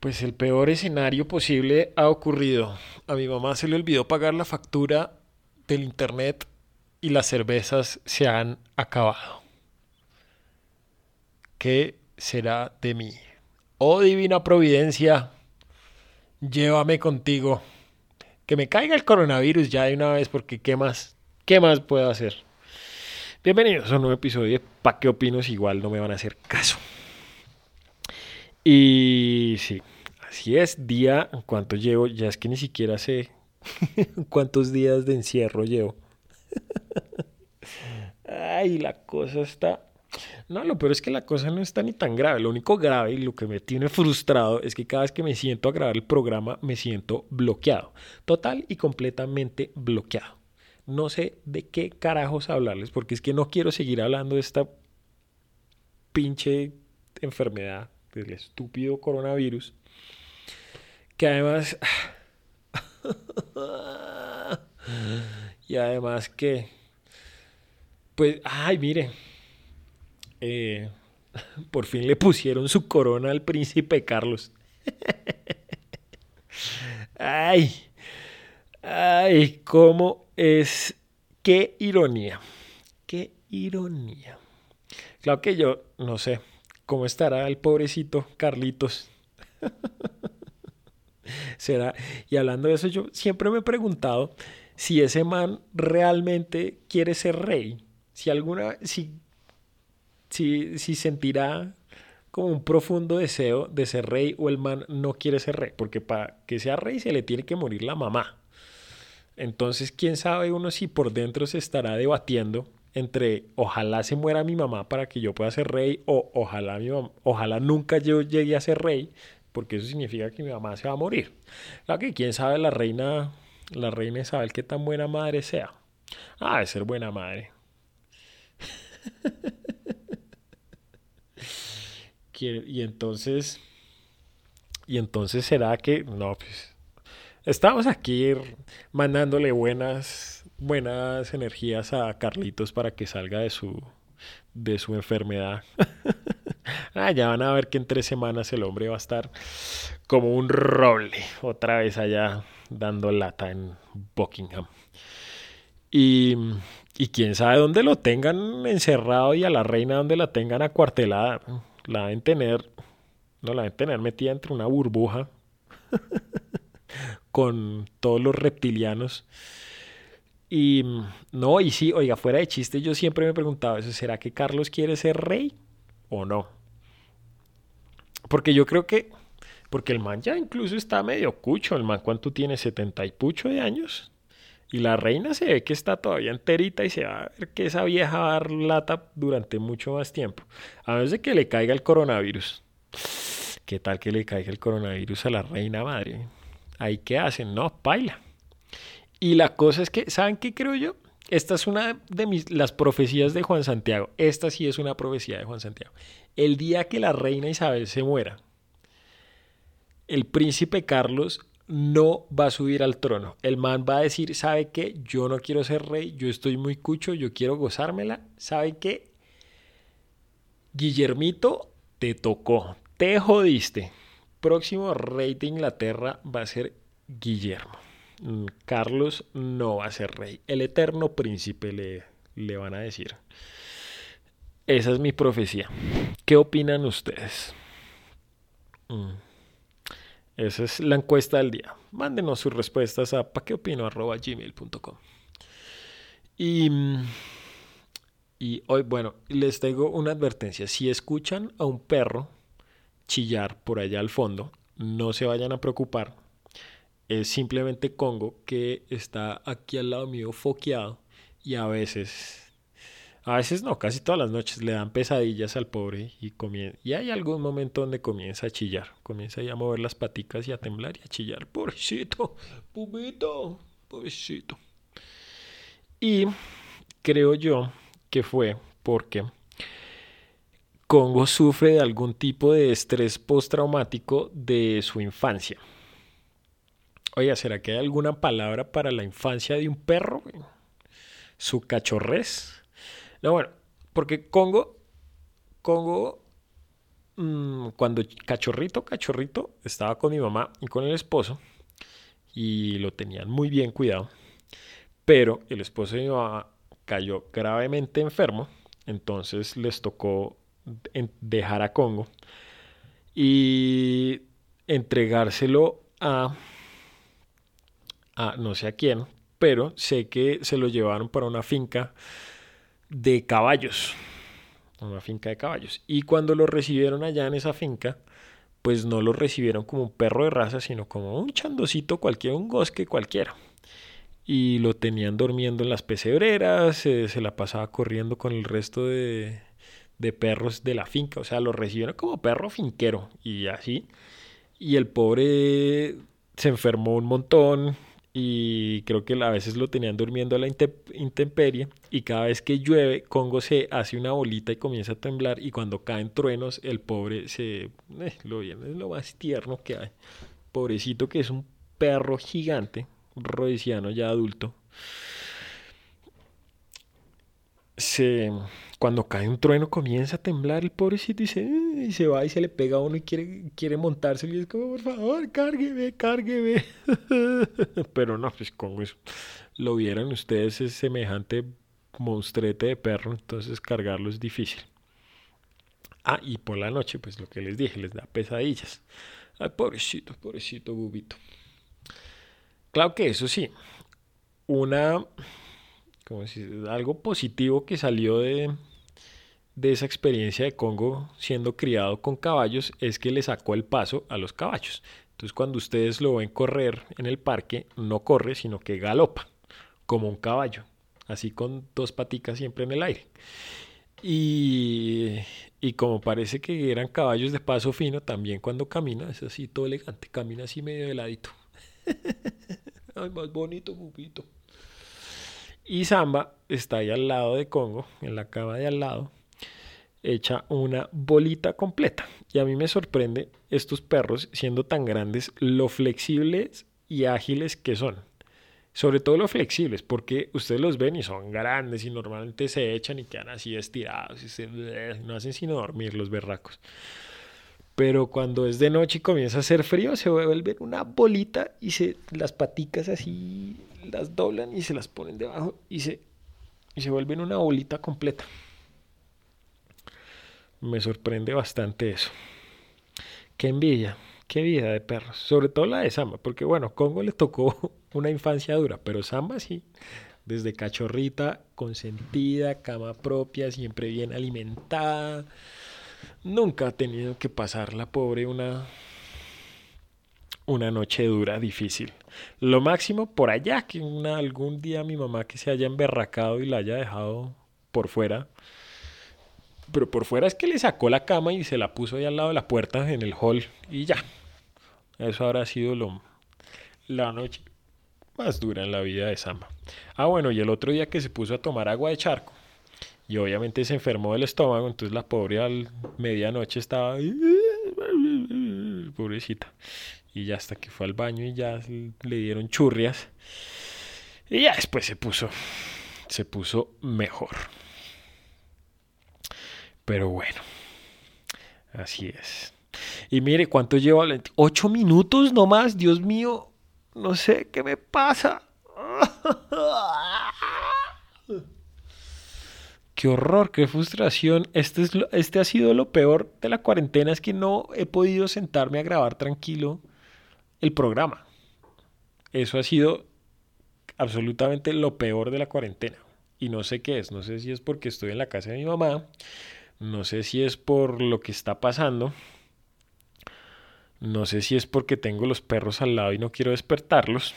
Pues el peor escenario posible ha ocurrido. A mi mamá se le olvidó pagar la factura del internet y las cervezas se han acabado. ¿Qué será de mí? Oh divina providencia, llévame contigo. Que me caiga el coronavirus ya de una vez porque ¿qué más? ¿Qué más puedo hacer? Bienvenidos a un nuevo episodio de Pa' qué opinos? Igual no me van a hacer caso. Y sí, así es, día, ¿cuánto llevo? Ya es que ni siquiera sé cuántos días de encierro llevo. Ay, la cosa está no, lo peor es que la cosa no está ni tan grave. Lo único grave y lo que me tiene frustrado es que cada vez que me siento a grabar el programa me siento bloqueado. Total y completamente bloqueado. No sé de qué carajos hablarles porque es que no quiero seguir hablando de esta pinche enfermedad, del estúpido coronavirus. Que además... y además que... Pues, ay, mire, eh, por fin le pusieron su corona al príncipe Carlos. ay, ay, cómo es, qué ironía, qué ironía. Claro que yo no sé cómo estará el pobrecito Carlitos. Será, y hablando de eso, yo siempre me he preguntado si ese man realmente quiere ser rey. Si alguna, si si, sentirá como un profundo deseo de ser rey o el man no quiere ser rey, porque para que sea rey se le tiene que morir la mamá. Entonces, quién sabe uno si por dentro se estará debatiendo entre ojalá se muera mi mamá para que yo pueda ser rey o ojalá, mi ojalá nunca yo llegue a ser rey, porque eso significa que mi mamá se va a morir. Claro que quién sabe la reina, la reina Isabel qué tan buena madre sea. Ah, de ser buena madre. y entonces, y entonces será que, no, pues, estamos aquí mandándole buenas, buenas energías a Carlitos para que salga de su, de su enfermedad. ah, ya van a ver que en tres semanas el hombre va a estar como un roble, otra vez allá dando lata en Buckingham. Y, y quién sabe dónde lo tengan encerrado y a la reina donde la tengan acuartelada la deben tener, no la deben tener metida entre una burbuja con todos los reptilianos. Y no, y sí, oiga, fuera de chiste, yo siempre me he preguntado eso, ¿será que Carlos quiere ser rey o no? Porque yo creo que, porque el man ya incluso está medio cucho, el man cuánto tiene, setenta y pucho de años. Y la reina se ve que está todavía enterita y se va a ver que esa vieja va a dar lata durante mucho más tiempo. A menos de que le caiga el coronavirus. ¿Qué tal que le caiga el coronavirus a la reina madre? Ahí qué hacen, no, paila. Y la cosa es que, ¿saben qué creo yo? Esta es una de mis, las profecías de Juan Santiago. Esta sí es una profecía de Juan Santiago. El día que la reina Isabel se muera, el príncipe Carlos no va a subir al trono. El man va a decir, ¿sabe qué? Yo no quiero ser rey, yo estoy muy cucho, yo quiero gozármela. ¿Sabe qué? Guillermito, te tocó, te jodiste. Próximo rey de Inglaterra va a ser Guillermo. Mm, Carlos no va a ser rey. El eterno príncipe le, le van a decir. Esa es mi profecía. ¿Qué opinan ustedes? Mm. Esa es la encuesta del día. Mándenos sus respuestas a paqueopino.gmail.com y, y hoy, bueno, les tengo una advertencia. Si escuchan a un perro chillar por allá al fondo, no se vayan a preocupar. Es simplemente Congo que está aquí al lado mío foqueado y a veces a veces no, casi todas las noches le dan pesadillas al pobre y, y hay algún momento donde comienza a chillar, comienza a mover las paticas y a temblar y a chillar. Pobrecito, pubito, pobrecito. Y creo yo que fue porque Congo sufre de algún tipo de estrés postraumático de su infancia. Oiga, ¿será que hay alguna palabra para la infancia de un perro? Su cachorrez. No, bueno, porque Congo, Congo mm, cuando cachorrito, cachorrito, estaba con mi mamá y con el esposo y lo tenían muy bien cuidado, pero el esposo de mi mamá cayó gravemente enfermo, entonces les tocó dejar a Congo y entregárselo a, a no sé a quién, pero sé que se lo llevaron para una finca de caballos, una finca de caballos. Y cuando lo recibieron allá en esa finca, pues no lo recibieron como un perro de raza, sino como un chandocito cualquiera, un gosque cualquiera. Y lo tenían durmiendo en las pesebreras, se la pasaba corriendo con el resto de, de perros de la finca, o sea, lo recibieron como perro finquero y así. Y el pobre se enfermó un montón, y creo que a veces lo tenían durmiendo a la intemperie y cada vez que llueve Congo se hace una bolita y comienza a temblar y cuando caen truenos el pobre se eh, lo es lo más tierno que hay. Pobrecito que es un perro gigante rodiciano ya adulto se cuando cae un trueno comienza a temblar el pobrecito y se, y se va y se le pega a uno y quiere, quiere montarse y es como, por favor, cárgueme, cárgueme. Pero no, pues como eso lo vieran ustedes es semejante monstrete de perro, entonces cargarlo es difícil. Ah, y por la noche, pues lo que les dije, les da pesadillas. Ay, pobrecito, pobrecito bubito. Claro que eso sí, una como si algo positivo que salió de, de esa experiencia de Congo siendo criado con caballos es que le sacó el paso a los caballos. Entonces cuando ustedes lo ven correr en el parque, no corre, sino que galopa, como un caballo, así con dos paticas siempre en el aire. Y, y como parece que eran caballos de paso fino, también cuando camina es así todo elegante, camina así medio de ladito. Ay, más bonito, pupito. Y Samba está ahí al lado de Congo, en la cama de al lado, hecha una bolita completa. Y a mí me sorprende estos perros, siendo tan grandes, lo flexibles y ágiles que son. Sobre todo lo flexibles, porque ustedes los ven y son grandes y normalmente se echan y quedan así estirados y se, no hacen sino dormir los berracos. Pero cuando es de noche y comienza a hacer frío, se vuelven una bolita y se las paticas así las doblan y se las ponen debajo y se, y se vuelven una bolita completa. Me sorprende bastante eso. Qué envidia, qué vida de perros. Sobre todo la de Samba, porque bueno, Congo le tocó una infancia dura, pero Samba sí, desde cachorrita, consentida, cama propia, siempre bien alimentada. Nunca ha tenido que pasar la pobre una, una noche dura, difícil. Lo máximo por allá, que una, algún día mi mamá que se haya emberracado y la haya dejado por fuera. Pero por fuera es que le sacó la cama y se la puso ahí al lado de la puerta en el hall y ya. Eso habrá sido lo, la noche más dura en la vida de Samba. Ah, bueno, y el otro día que se puso a tomar agua de charco y obviamente se enfermó del estómago, entonces la pobre al medianoche estaba pobrecita y ya hasta que fue al baño y ya le dieron churrias y ya después se puso se puso mejor pero bueno así es y mire cuánto lleva ocho minutos nomás Dios mío no sé qué me pasa Qué horror, qué frustración. Este, es este ha sido lo peor de la cuarentena, es que no he podido sentarme a grabar tranquilo el programa. Eso ha sido absolutamente lo peor de la cuarentena. Y no sé qué es, no sé si es porque estoy en la casa de mi mamá, no sé si es por lo que está pasando, no sé si es porque tengo los perros al lado y no quiero despertarlos,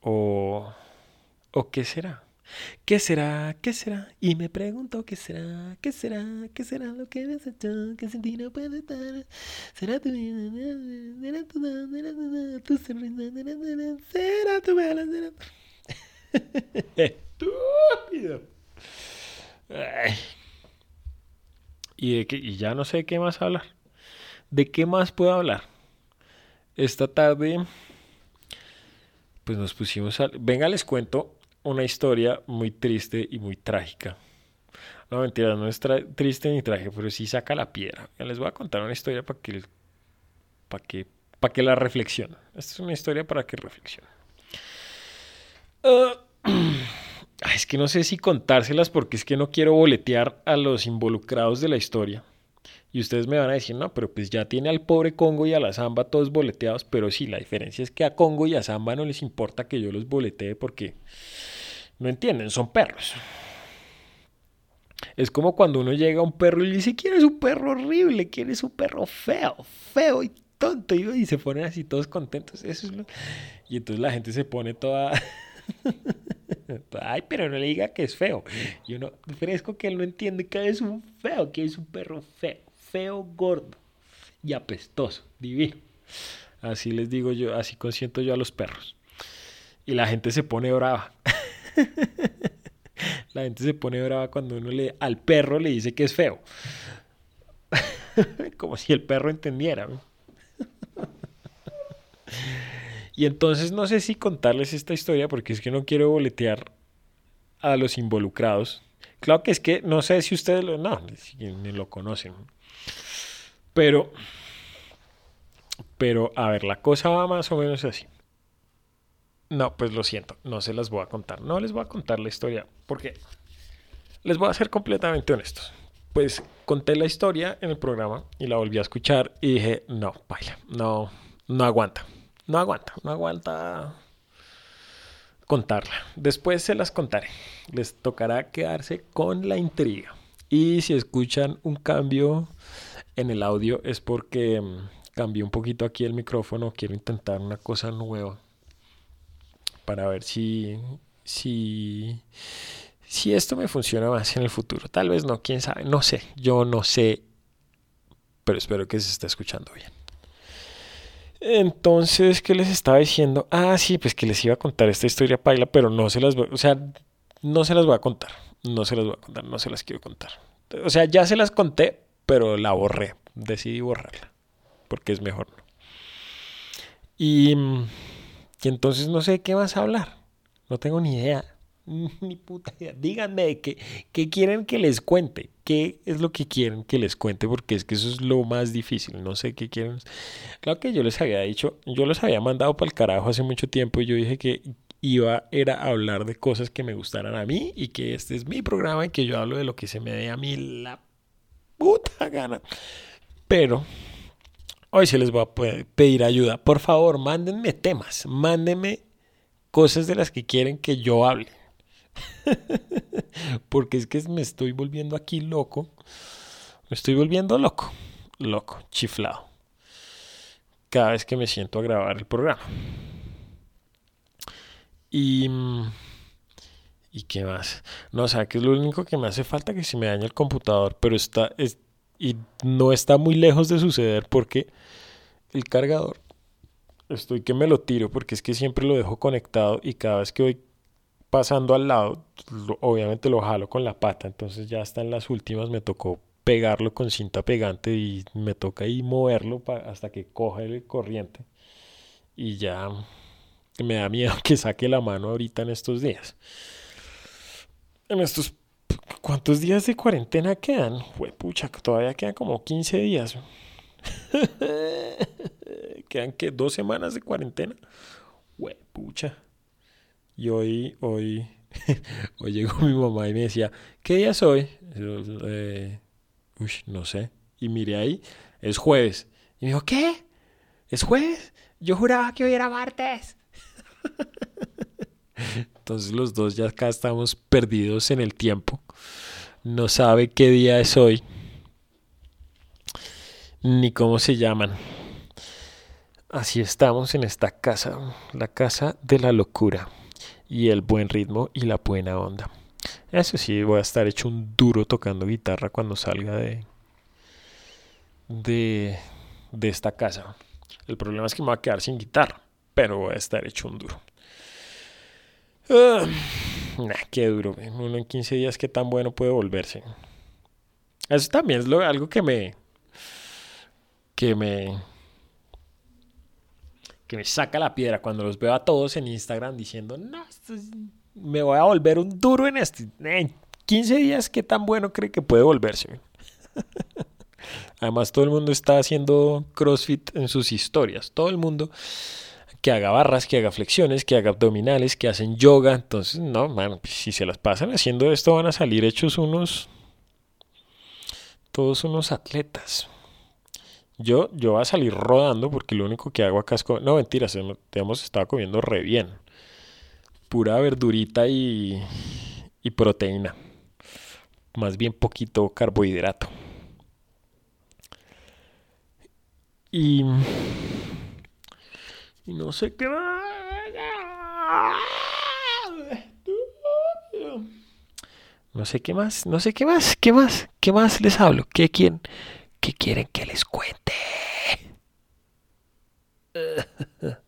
o, o qué será. ¿Qué será? ¿Qué será? Y me pregunto, ¿qué será? ¿Qué será? ¿Qué será lo que me has hecho? Que sin ti no puede estar. ¿Será tu vida? ¿Será tu vida? Tu sonrisa? ¿Será tu bala? ¿Será tu... Estúpido. Ay. ¿Y, de ya no sé qué más hablar. ¿De qué más puedo hablar? Esta tarde, pues nos pusimos a... Venga, les cuento una historia muy triste y muy trágica. No, mentira, no es triste ni traje, pero sí saca la piedra. Les voy a contar una historia para que, para que, para que la reflexionen. Esta es una historia para que reflexionen. Ah, es que no sé si contárselas porque es que no quiero boletear a los involucrados de la historia. Y ustedes me van a decir, no, pero pues ya tiene al pobre Congo y a la Zamba todos boleteados, pero sí, la diferencia es que a Congo y a Zamba no les importa que yo los boletee porque no entienden, son perros. Es como cuando uno llega a un perro y le dice, ¿quieres un perro horrible? ¿Quieres un perro feo? Feo y tonto. Y se ponen así todos contentos. Eso es lo... Y entonces la gente se pone toda... Ay, pero no le diga que es feo. Y uno, fresco que él no entiende que es un feo, que es un perro feo, feo, gordo y apestoso, divino. Así les digo yo, así consiento yo a los perros. Y la gente se pone brava. La gente se pone brava cuando uno le, al perro le dice que es feo. Como si el perro entendiera. Y entonces no sé si contarles esta historia porque es que no quiero boletear a los involucrados. Claro que es que no sé si ustedes lo, no, ni lo conocen. Pero, pero a ver, la cosa va más o menos así. No, pues lo siento, no se las voy a contar. No les voy a contar la historia porque les voy a ser completamente honestos. Pues conté la historia en el programa y la volví a escuchar y dije, no, baila, no, no aguanta, no aguanta, no aguanta contarla. Después se las contaré. Les tocará quedarse con la intriga. Y si escuchan un cambio en el audio es porque mm, cambié un poquito aquí el micrófono, quiero intentar una cosa nueva para ver si, si, si esto me funciona más en el futuro. Tal vez no, quién sabe, no sé, yo no sé, pero espero que se esté escuchando bien. Entonces, ¿qué les estaba diciendo? Ah, sí, pues que les iba a contar esta historia paila, pero no se las voy, o sea, no se las voy a contar, no se las voy a contar, no se las quiero contar. O sea, ya se las conté, pero la borré, decidí borrarla, porque es mejor. Y y entonces no sé de qué vas a hablar. No tengo ni idea. Ni puta idea. Díganme qué, qué quieren que les cuente. ¿Qué es lo que quieren que les cuente? Porque es que eso es lo más difícil. No sé qué quieren. Claro que yo les había dicho, yo los había mandado para el carajo hace mucho tiempo y yo dije que iba era a hablar de cosas que me gustaran a mí y que este es mi programa y que yo hablo de lo que se me dé a mí la puta gana. Pero Hoy se les voy a pedir ayuda. Por favor, mándenme temas, mándenme cosas de las que quieren que yo hable. Porque es que me estoy volviendo aquí loco. Me estoy volviendo loco. Loco, chiflado. Cada vez que me siento a grabar el programa. Y... ¿Y qué más? No, o sea, que es lo único que me hace falta que se me dañe el computador, pero está... Es, y no está muy lejos de suceder porque el cargador estoy que me lo tiro porque es que siempre lo dejo conectado y cada vez que voy pasando al lado, obviamente lo jalo con la pata, entonces ya está en las últimas, me tocó pegarlo con cinta pegante y me toca ahí moverlo hasta que coja el corriente y ya me da miedo que saque la mano ahorita en estos días. En estos ¿Cuántos días de cuarentena quedan? Pucha, todavía quedan como 15 días. quedan que dos semanas de cuarentena. Pucha. Y hoy, hoy, hoy llegó mi mamá y me decía, ¿qué día es hoy? Eh, uy, no sé. Y miré ahí, es jueves. Y me dijo, ¿qué? ¿Es jueves? Yo juraba que hoy era martes. Entonces los dos ya acá estamos perdidos en el tiempo. No sabe qué día es hoy. Ni cómo se llaman. Así estamos en esta casa, la casa de la locura y el buen ritmo y la buena onda. Eso sí, voy a estar hecho un duro tocando guitarra cuando salga de, de, de esta casa. El problema es que me voy a quedar sin guitarra, pero voy a estar hecho un duro. Uh, nah, qué duro. Uno en 15 días, qué tan bueno puede volverse. Eso también es lo, algo que me. que me. Que me saca la piedra cuando los veo a todos en Instagram diciendo, no, me voy a volver un duro en este. 15 días, ¿qué tan bueno cree que puede volverse? Además, todo el mundo está haciendo CrossFit en sus historias. Todo el mundo que haga barras, que haga flexiones, que haga abdominales, que hacen yoga. Entonces, no, man, pues, si se las pasan haciendo esto, van a salir hechos unos. Todos unos atletas. Yo, yo voy a salir rodando porque lo único que hago acá es. No, mentiras, hemos estado comiendo re bien. Pura verdurita y, y proteína. Más bien poquito carbohidrato. Y, y no sé qué más. No sé qué más, no sé qué más, qué más, qué más les hablo, qué quieren, qué quieren que les cuente.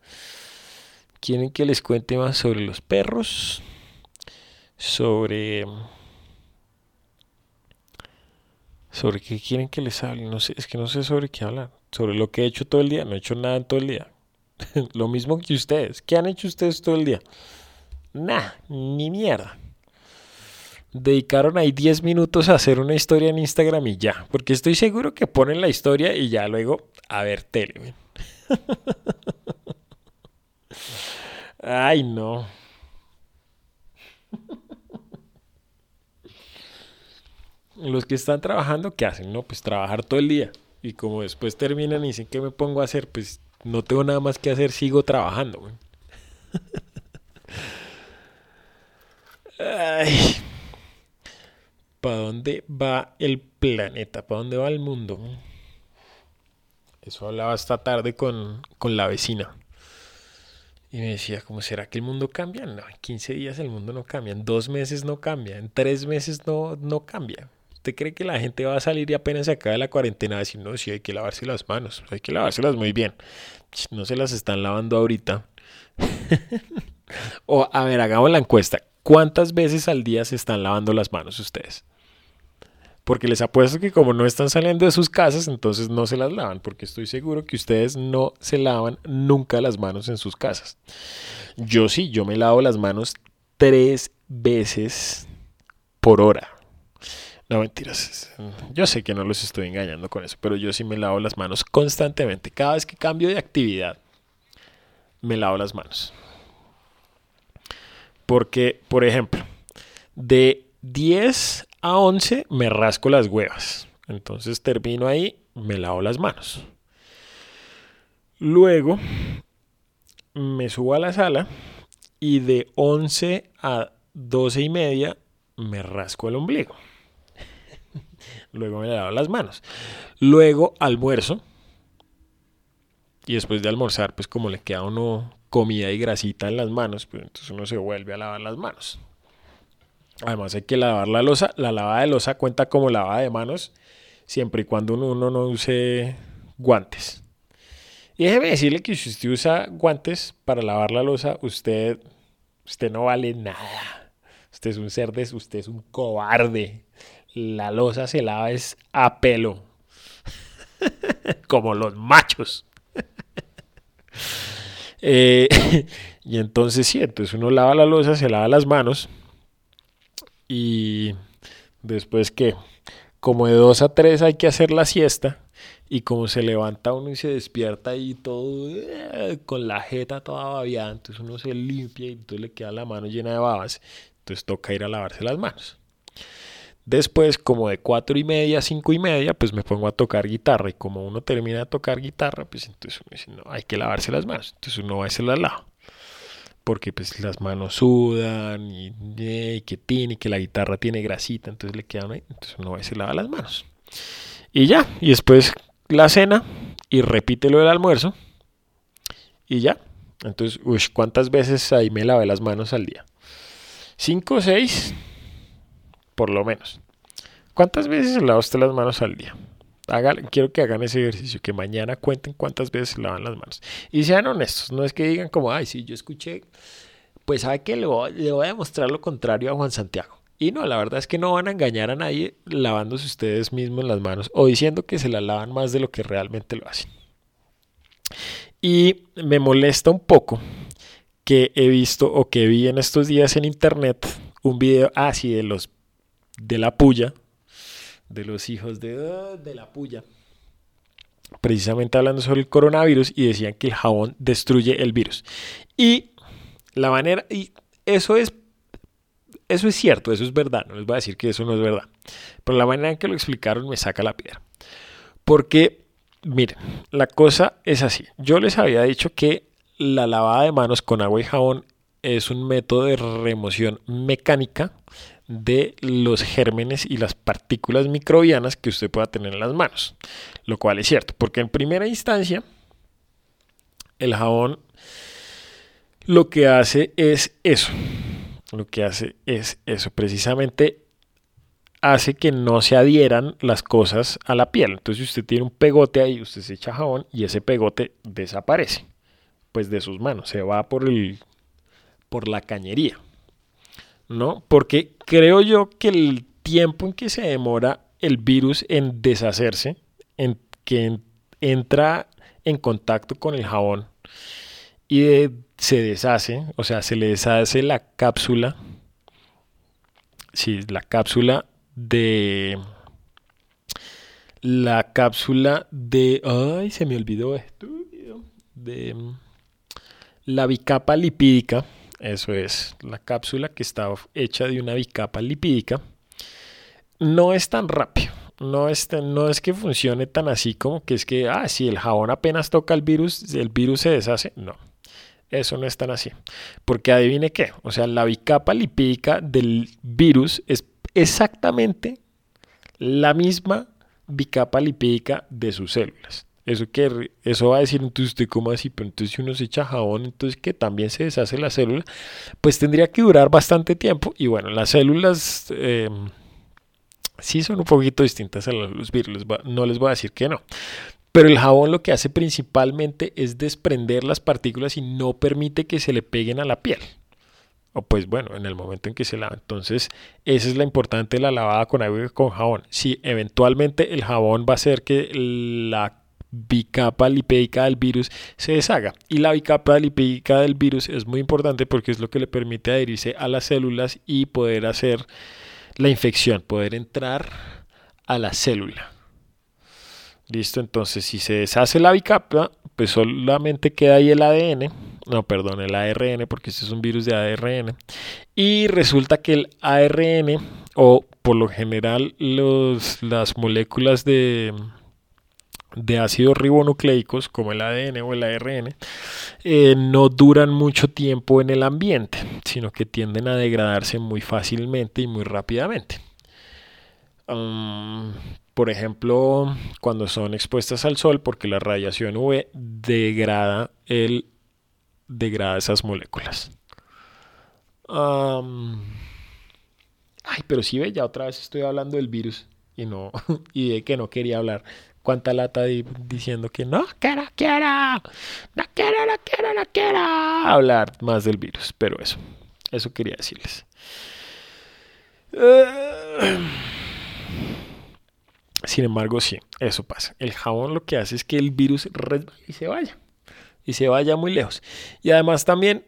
¿Quieren que les cuente más sobre los perros? Sobre ¿Sobre qué quieren que les hable? No sé, es que no sé sobre qué hablar. Sobre lo que he hecho todo el día. No he hecho nada en todo el día. lo mismo que ustedes. ¿Qué han hecho ustedes todo el día? Nah, ni mierda. Dedicaron ahí 10 minutos a hacer una historia en Instagram y ya. Porque estoy seguro que ponen la historia y ya luego a ver tele. Ay, no. los que están trabajando, ¿qué hacen? No, pues trabajar todo el día. Y como después terminan y dicen, ¿qué me pongo a hacer? Pues no tengo nada más que hacer, sigo trabajando. Ay, ¿Para dónde va el planeta? ¿Para dónde va el mundo? Eso hablaba esta tarde con, con la vecina. Y me decía, ¿cómo será que el mundo cambia? No, en 15 días el mundo no cambia, en dos meses no cambia, en tres meses no, no cambia. ¿Usted cree que la gente va a salir y apenas se acabe la cuarentena a decir, no, sí hay que lavarse las manos, hay que lavárselas muy bien? No se las están lavando ahorita. o, a ver, hagamos la encuesta. ¿Cuántas veces al día se están lavando las manos ustedes? Porque les apuesto que como no están saliendo de sus casas, entonces no se las lavan, porque estoy seguro que ustedes no se lavan nunca las manos en sus casas. Yo sí, yo me lavo las manos tres veces por hora. No, mentiras. Yo sé que no los estoy engañando con eso, pero yo sí me lavo las manos constantemente. Cada vez que cambio de actividad, me lavo las manos. Porque, por ejemplo, de 10 a 11 me rasco las huevas. Entonces termino ahí, me lavo las manos. Luego me subo a la sala y de 11 a 12 y media me rasco el ombligo. Luego me lavo las manos. Luego almuerzo. Y después de almorzar, pues como le queda uno comida y grasita en las manos, pues entonces uno se vuelve a lavar las manos. Además hay que lavar la losa. La lavada de losa cuenta como lavada de manos siempre y cuando uno, no use guantes. Y déjeme decirle que si usted usa guantes para lavar la losa, usted, usted no vale nada. Usted es un ser usted es un cobarde la losa se lava es a pelo. Como los machos. Eh, y entonces sí, entonces uno lava la losa, se lava las manos. Y después que, como de dos a tres hay que hacer la siesta. Y como se levanta uno y se despierta ahí todo eh, con la jeta toda babiada, entonces uno se limpia y entonces le queda la mano llena de babas. Entonces toca ir a lavarse las manos. Después, como de cuatro y media, cinco y media, pues me pongo a tocar guitarra. Y como uno termina de tocar guitarra, pues entonces uno dice, no, hay que lavarse las manos. Entonces uno va a hacer la lava. Porque pues las manos sudan y, que tiene, que la guitarra tiene grasita, entonces le quedan ahí. Entonces uno va se lava las manos. Y ya, y después la cena y repite lo del almuerzo. Y ya. Entonces, uy, ¿cuántas veces ahí me lavé las manos al día? ¿Cinco o seis? por lo menos. ¿Cuántas veces lava usted las manos al día? Quiero que hagan ese ejercicio, que mañana cuenten cuántas veces se lavan las manos. Y sean honestos, no es que digan como, ay, sí, yo escuché, pues sabe que le voy, a demostrar lo contrario a Juan Santiago. Y no, la verdad es que no van a engañar a nadie lavándose ustedes mismos las manos o diciendo que se las lavan más de lo que realmente lo hacen. Y me molesta un poco que he visto o que vi en estos días en internet un video así ah, de los de la puya, de los hijos de, de la puya, precisamente hablando sobre el coronavirus y decían que el jabón destruye el virus. Y la manera, y eso es, eso es cierto, eso es verdad, no les voy a decir que eso no es verdad, pero la manera en que lo explicaron me saca la piedra. Porque, miren, la cosa es así, yo les había dicho que la lavada de manos con agua y jabón es un método de remoción mecánica de los gérmenes y las partículas microbianas que usted pueda tener en las manos. Lo cual es cierto, porque en primera instancia el jabón lo que hace es eso. Lo que hace es eso. Precisamente hace que no se adhieran las cosas a la piel. Entonces usted tiene un pegote ahí, usted se echa jabón y ese pegote desaparece. Pues de sus manos, se va por el por la cañería. ¿No? Porque creo yo que el tiempo en que se demora el virus en deshacerse, en que entra en contacto con el jabón y se deshace, o sea, se le deshace la cápsula, sí, la cápsula de la cápsula de, ay, se me olvidó esto, de la bicapa lipídica, eso es, la cápsula que está hecha de una bicapa lipídica, no es tan rápido. No es, no es que funcione tan así como que es que, ah, si el jabón apenas toca el virus, el virus se deshace. No, eso no es tan así. Porque adivine qué, o sea, la bicapa lipídica del virus es exactamente la misma bicapa lipídica de sus células. Eso, que, eso va a decir, entonces usted cómo así, pero entonces si uno se echa jabón, entonces que también se deshace la célula, pues tendría que durar bastante tiempo. Y bueno, las células eh, sí son un poquito distintas a los virus, no les voy a decir que no. Pero el jabón lo que hace principalmente es desprender las partículas y no permite que se le peguen a la piel. O pues bueno, en el momento en que se lava. Entonces, esa es la importante de la lavada con agua y con jabón. Si eventualmente el jabón va a hacer que la bicapa lipídica del virus se deshaga. Y la bicapa lipídica del virus es muy importante porque es lo que le permite adherirse a las células y poder hacer la infección, poder entrar a la célula. Listo, entonces si se deshace la bicapa, pues solamente queda ahí el ADN, no, perdón, el ARN, porque este es un virus de ARN. Y resulta que el ARN, o por lo general los, las moléculas de, de ácidos ribonucleicos como el ADN o el ARN eh, no duran mucho tiempo en el ambiente, sino que tienden a degradarse muy fácilmente y muy rápidamente. por ejemplo, cuando son expuestas al sol, porque la radiación UV degrada, el, degrada esas moléculas. ay, pero si ve, ya otra vez estoy hablando del virus y no y de que no quería hablar cuánta lata diciendo que no quiero, quiero, no quiero, no quiero, no quiero hablar más del virus. Pero eso, eso quería decirles. Eh, sin embargo, sí, eso pasa. El jabón lo que hace es que el virus y se vaya. Y se vaya muy lejos. Y además también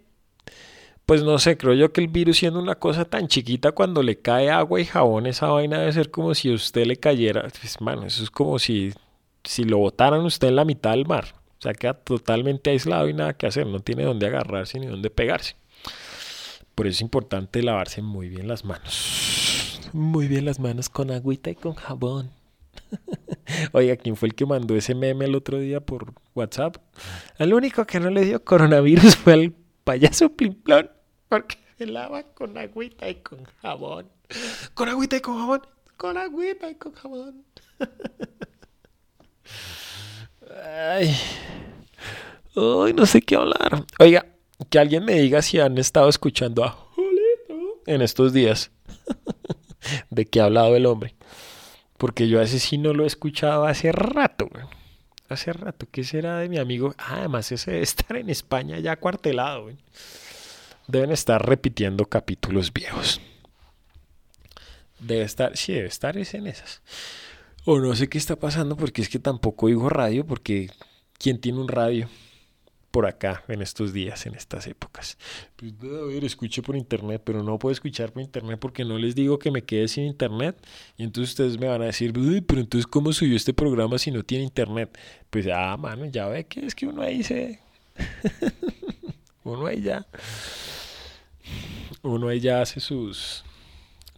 pues no sé, creo yo que el virus siendo una cosa tan chiquita, cuando le cae agua y jabón, esa vaina debe ser como si a usted le cayera, pues, mano, eso es como si, si lo botaran usted en la mitad del mar. O sea, queda totalmente aislado y nada que hacer, no tiene dónde agarrarse ni dónde pegarse. Por eso es importante lavarse muy bien las manos. Muy bien las manos con agüita y con jabón. Oiga, ¿quién fue el que mandó ese meme el otro día por WhatsApp? El único que no le dio coronavirus fue el payaso Plimplón, porque se lava con agüita y con jabón. Con agüita y con jabón. Con agüita y con jabón. Ay. Ay, no sé qué hablar. Oiga, que alguien me diga si han estado escuchando a Julito en estos días. de qué ha hablado el hombre. Porque yo a ese sí no lo he escuchado hace rato hace rato. ¿Qué será de mi amigo? Ah, además, ese debe estar en España ya cuartelado. Deben estar repitiendo capítulos viejos. Debe estar, sí, debe estar es en esas. O no sé qué está pasando porque es que tampoco oigo radio porque ¿quién tiene un radio? por acá en estos días, en estas épocas. Pues a ver, escuche por internet, pero no puedo escuchar por internet porque no les digo que me quede sin internet. Y entonces ustedes me van a decir, pero entonces ¿cómo subió este programa si no tiene internet? Pues ah, mano, ya ve que es que uno ahí se... uno ahí ya... Uno ahí ya hace sus...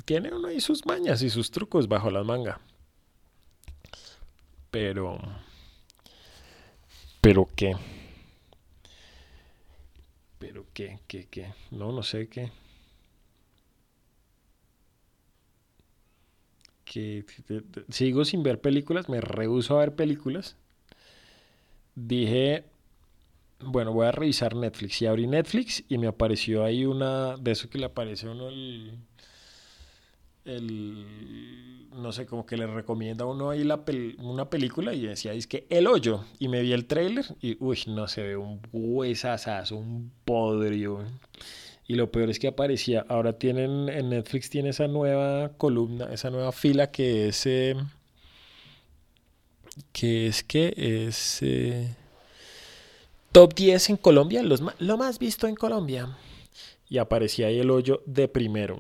Tiene uno ahí sus mañas y sus trucos bajo la manga. Pero... Pero qué. Pero qué, qué, qué. No, no sé qué. Que, sigo sin ver películas, me rehuso a ver películas. Dije, bueno, voy a revisar Netflix. Y abrí Netflix y me apareció ahí una, de eso que le aparece uno el, el, no sé, como que le recomienda a uno ahí una película y decía, es que El Hoyo. Y me vi el trailer y, uy, no se ve un huesazazo, un podrio. Y lo peor es que aparecía, ahora tienen, en Netflix tiene esa nueva columna, esa nueva fila que es, eh, que es que es eh, top 10 en Colombia, los, lo más visto en Colombia. Y aparecía ahí el hoyo de primero.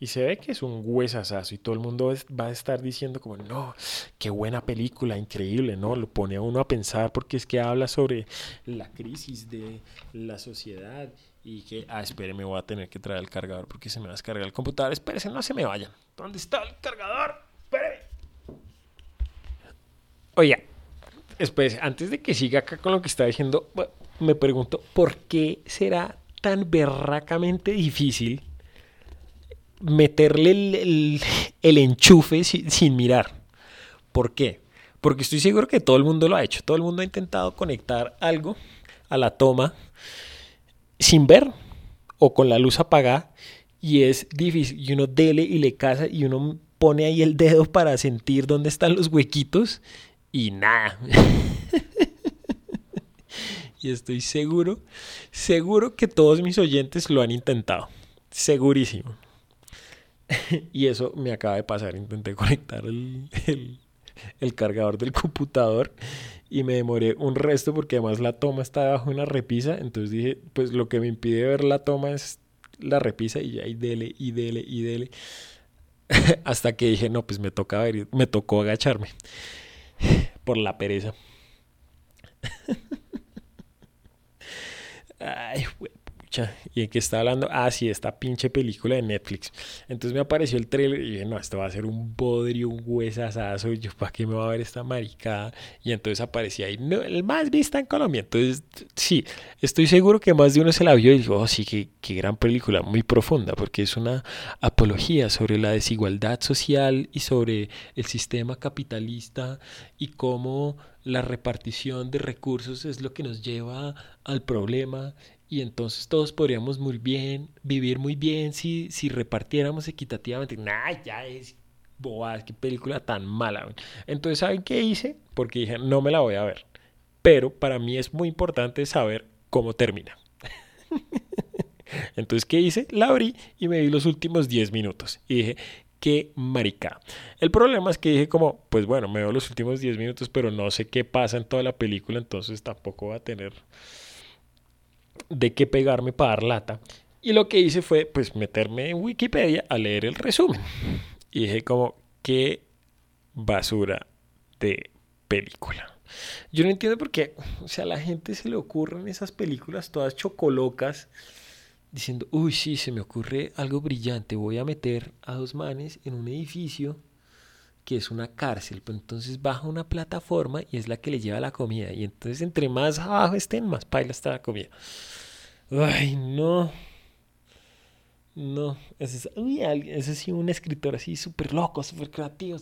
Y se ve que es un huesazazo y todo el mundo va a estar diciendo como, no, qué buena película, increíble, ¿no? Lo pone a uno a pensar porque es que habla sobre la crisis de la sociedad y que, ah, espere, me voy a tener que traer el cargador porque se me va a descargar el computador. Espérese, no se me vayan. ¿Dónde está el cargador? Oye, espérese, antes de que siga acá con lo que está diciendo, me pregunto, ¿por qué será tan berracamente difícil? Meterle el, enchufe sin, mirar. ¿Por qué? Porque estoy seguro que todo el mundo lo ha hecho. Todo el mundo ha intentado conectar algo a la toma sin ver o con la luz apagada y es difícil. Y uno dele y le casa y uno pone ahí el dedo para sentir dónde están los huequitos y nada. y estoy seguro, seguro que todos mis oyentes lo han intentado. Segurísimo. y eso me acaba de pasar. Intenté conectar el, cargador del computador y me demoré un resto porque además la toma está debajo de una repisa. Entonces dije, pues lo que me impide ver la toma es la repisa y ahí dele y dele y dele. Hasta que dije, no, pues me toca ver, me tocó agacharme por la pereza. Ay, ¿Y en qué está hablando? Ah, sí, esta pinche película de Netflix. Entonces me apareció el trailer y dije, no, esto va a ser un bodrio, un huesazazo. Yo, ¿para qué me va a ver esta maricada? Y entonces aparecía ahí, el más vista en Colombia. Entonces, sí, estoy seguro que más de uno se la vio y dijo, oh, sí, qué, qué gran película, muy profunda, porque es una apología sobre la desigualdad social y sobre el sistema capitalista y cómo la repartición de recursos es lo que nos lleva al problema y entonces todos podríamos muy bien, vivir muy bien si, si repartiéramos equitativamente. Nah, ya es bobada, qué película tan mala. Entonces, ¿saben qué hice? Porque dije, no me la voy a ver. Pero para mí es muy importante saber cómo termina. Entonces, ¿qué hice? La abrí y me vi los últimos 10 minutos. Y dije, qué marica. El problema es que dije como, pues bueno, me veo los últimos 10 minutos, pero no sé qué pasa en toda la película, entonces tampoco va a tener de qué pegarme para dar lata. Y lo que hice fue pues meterme en Wikipedia a leer el resumen. Y dije como, qué basura de película. Yo no entiendo por qué, o sea, a la gente se le ocurren esas películas todas chocolocas diciendo, uy, sí, se me ocurre algo brillante, voy a meter a dos manes en un edificio que es una cárcel, pues entonces baja una plataforma y es la que le lleva la comida. Y entonces entre más abajo estén, más paila está la comida. Ay, no. No, ese es, sí un escritor así súper loco, súper creativo,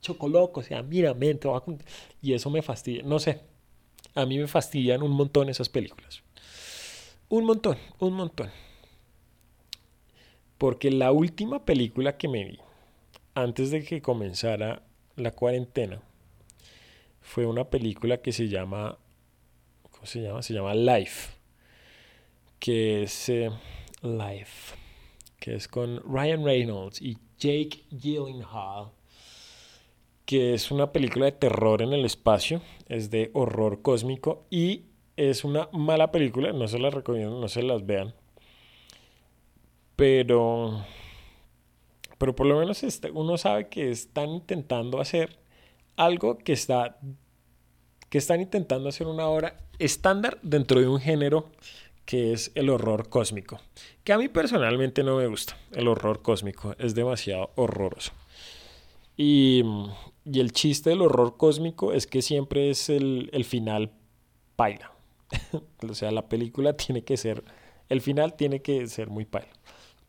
chocoloco, o sea, mira, mente, y eso me fastidia, no sé, a mí me fastidian un montón esas películas. Un montón, un montón. Porque la última película que me vi, antes de que comenzara la cuarentena, fue una película que se llama, ¿cómo se llama? Se llama Life, que es eh, Life, que es con Ryan Reynolds y Jake Gyllenhaal, que es una película de terror en el espacio, es de horror cósmico y es una mala película, no se las recomiendo, no se las vean. Pero, pero por lo menos este, uno sabe que están intentando hacer algo que está que están intentando hacer una obra estándar dentro de un género que es el horror cósmico, que a mí personalmente no me gusta. El horror cósmico es demasiado horroroso. Y, y el chiste del horror cósmico es que siempre es el, el final paila. o sea, la película tiene que ser, el final tiene que ser muy paila.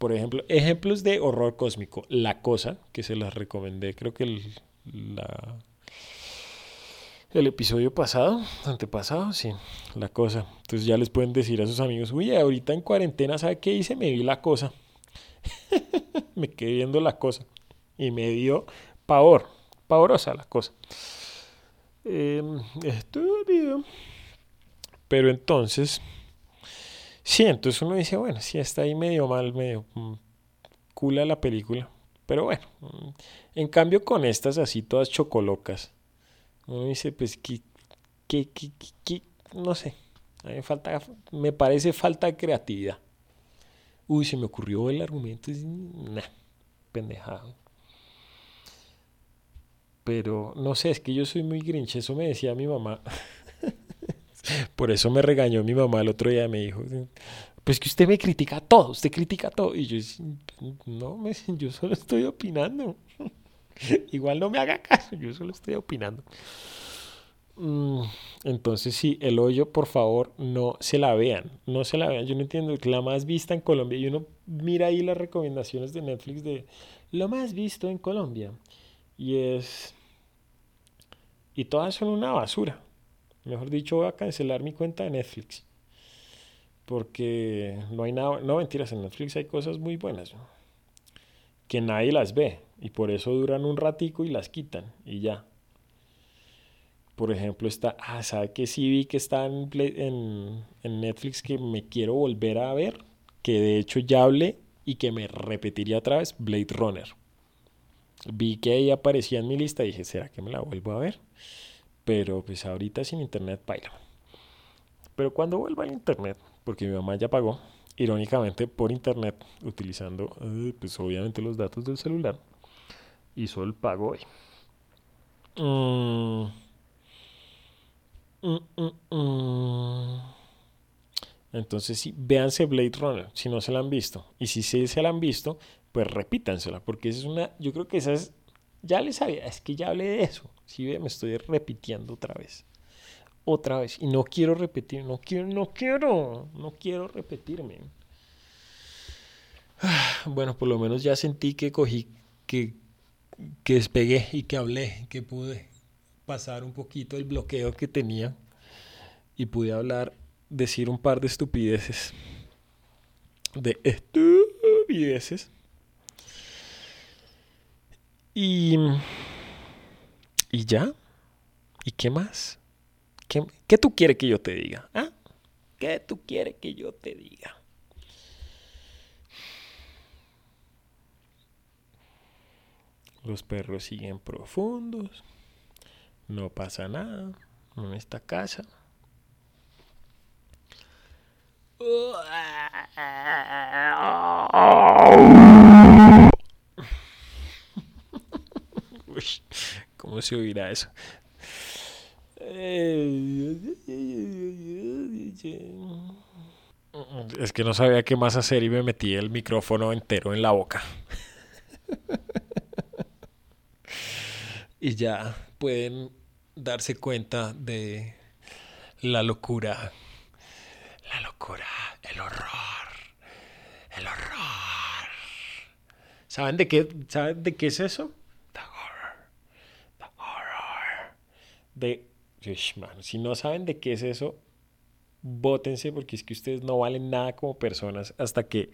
Por ejemplo, ejemplos de horror cósmico. La cosa, que se las recomendé, creo que el, la, el episodio pasado, antepasado, sí, la cosa. Entonces ya les pueden decir a sus amigos, uy, ahorita en cuarentena, ¿sabe qué hice? Me vi la cosa. me quedé viendo la cosa. Y me dio pavor, pavorosa la cosa. Eh, estúpido. Pero entonces, sí, entonces uno dice, bueno, sí está ahí medio mal, medio mm, cula la película. Pero bueno, mm, en cambio con estas así todas chocolocas uno dice, pues, ¿qué, qué, qué, no sé. Me, parece falta de creatividad. Uy, se me ocurrió el argumento. Nah, pendejado. Pero no sé, es que yo soy muy grinch. Eso me decía mi mamá. Por eso me regañó mi mamá el otro día. Me dijo: Pues que usted me critica todo, usted critica todo. Y yo, no, yo solo estoy opinando. Igual no me haga caso, yo solo estoy opinando. Mm, entonces sí, el hoyo, por favor, no se la vean, no se la vean. Yo no entiendo, la más vista en Colombia, y uno mira ahí las recomendaciones de Netflix de lo más visto en Colombia. Y es... Y todas son una basura. Mejor dicho, voy a cancelar mi cuenta de Netflix. Porque no hay nada, no mentiras, en Netflix hay cosas muy buenas. Que nadie las ve. Y por eso duran un ratico y las quitan y ya. Por ejemplo, está, ah, ¿sabe que sí vi que está en, en, Netflix que me quiero volver a ver? Que de hecho ya hablé y que me repetiría otra vez, Blade Runner. Vi que ahí aparecía en mi lista y dije, ¿será que me la vuelvo a ver? Pero pues ahorita sin internet baila. Pero cuando vuelva al internet, porque mi mamá ya pagó, irónicamente por internet, utilizando eh, pues obviamente los datos del celular, hizo el pago hoy. Mm. Mm, mm, Entonces, sí, véanse Blade Runner si no se la han visto. Y si sí se la han visto, pues repítansela, porque esa es una. Yo creo que esa es. Ya les sabía, es que ya hablé de eso. Sí, me estoy repitiendo otra vez. Otra vez. Y no quiero repetir, no quiero, no quiero, no quiero repetirme. Bueno, por lo menos ya sentí que cogí, que que despegué y que hablé, que pude pasar un poquito el bloqueo que tenía y pude hablar, decir un par de estupideces. De estupideces. Y, y ya. ¿Y qué más? ¿Qué, ¿Qué, tú quieres que yo te diga? ¿Ah? ¿Qué tú quieres que yo te diga? Los perros siguen profundos. No pasa nada en esta casa. ¿Cómo se oirá eso? Es que no sabía qué más hacer y me metí el micrófono entero en la boca. y ya pueden darse cuenta de la locura. La locura, el horror, el horror. ¿Saben de qué, ¿saben de qué es eso? The horror. The horror. De... si no saben de qué es eso, bótense porque es que ustedes no valen nada como personas hasta que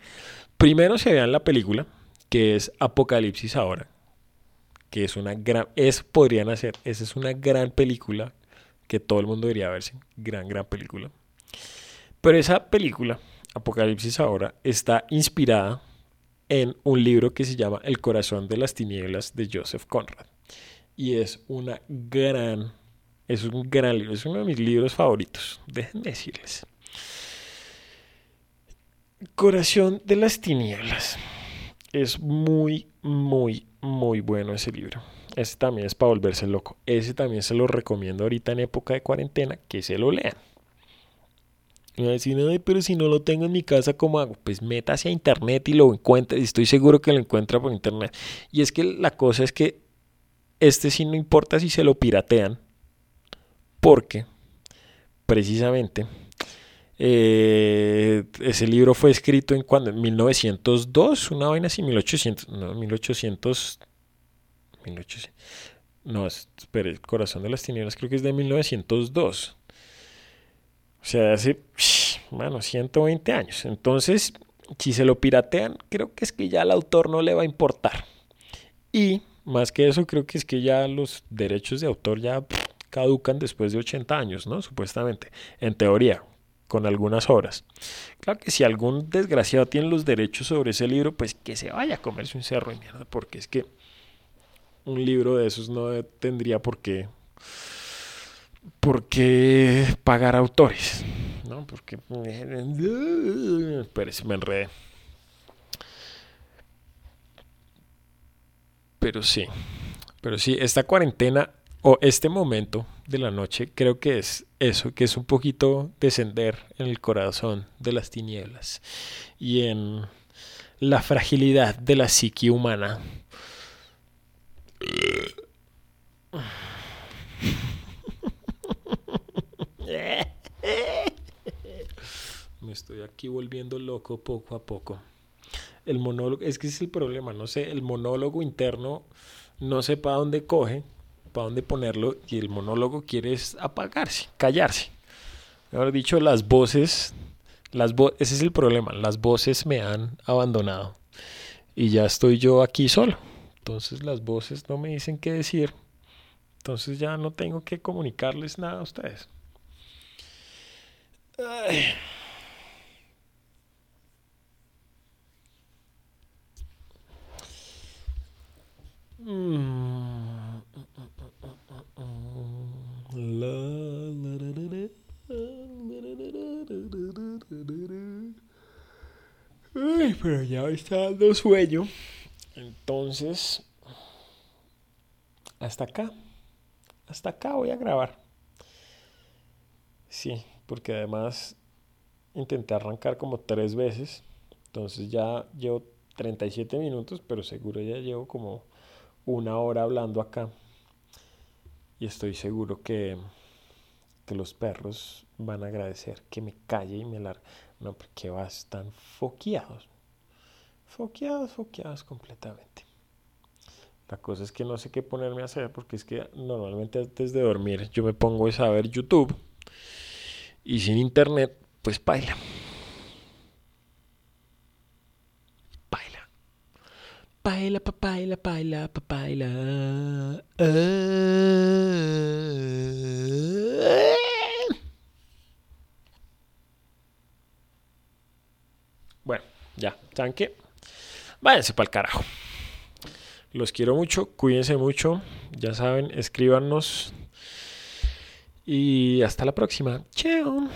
primero se vean la película, que es Apocalipsis ahora que es una gran, es, podrían hacer, esa es una gran película que todo el mundo debería verse, gran, gran película. Pero esa película, Apocalipsis ahora, está inspirada en un libro que se llama El corazón de las tinieblas de Joseph Conrad. Y es una gran, Es un gran libro, es uno de mis libros favoritos, déjenme decirles. Corazón de las Tinieblas. Es muy, muy, muy bueno ese libro. Ese también es para volverse loco. Ese también se lo recomiendo ahorita en época de cuarentena, que se lo lean. Y a decir, Ay, pero si no lo tengo en mi casa, ¿cómo hago? Pues métase a internet y lo encuentre. Y estoy seguro que lo encuentra por internet. Y es que la cosa es que este sí no importa si se lo piratean, porque precisamente eh, ese libro fue escrito en cuando, en 1902, una vaina así, 1800, no, 1800, 1800 no, espera, el corazón de las tinieblas creo que es de 1902. O sea, hace, bueno, 120 años. Entonces, si se lo piratean, creo que es que ya al autor no le va a importar. Y más que eso, creo que es que ya los derechos de autor ya caducan después de 80 años, ¿no? Supuestamente, en teoría, con algunas obras. Claro que si algún desgraciado tiene los derechos sobre ese libro, pues que se vaya a comerse un cerro de mierda, porque es que un libro de esos no tendría por qué, por qué pagar autores, ¿no? Porque, pero me enredé. Pero sí, pero sí, esta cuarentena o este momento de la noche creo que es eso, que es un poquito descender en el corazón de las tinieblas y en la fragilidad de la psique humana. Me estoy aquí volviendo loco poco a poco el monólogo, es que es el problema, no sé, el monólogo interno no sé para dónde coge, para dónde ponerlo, y el monólogo quiere apagarse, callarse. Mejor dicho, las voces, las ese es el problema, las voces me han abandonado y ya estoy yo aquí solo. Entonces las voces no me dicen qué decir. Entonces ya no tengo que comunicarles nada a ustedes. Ay. Pero ya está dando sueño. Entonces, hasta acá. Hasta acá voy a grabar. Sí, porque además intenté arrancar como tres veces. Entonces ya llevo 37 minutos, pero seguro ya llevo como una hora hablando acá. Y estoy seguro que, que los perros van a agradecer que me calle y me largue. No, porque vas tan foqueados. Foqueados, foqueados completamente. La cosa es que no sé qué ponerme a hacer porque es que normalmente antes de dormir yo me pongo a ver YouTube y sin internet pues baila. Paila, papaila, paila, papaila. Bueno, ya, ¿saben qué? Váyanse para el carajo. Los quiero mucho, cuídense mucho. Ya saben, escríbanos. Y hasta la próxima. Chao.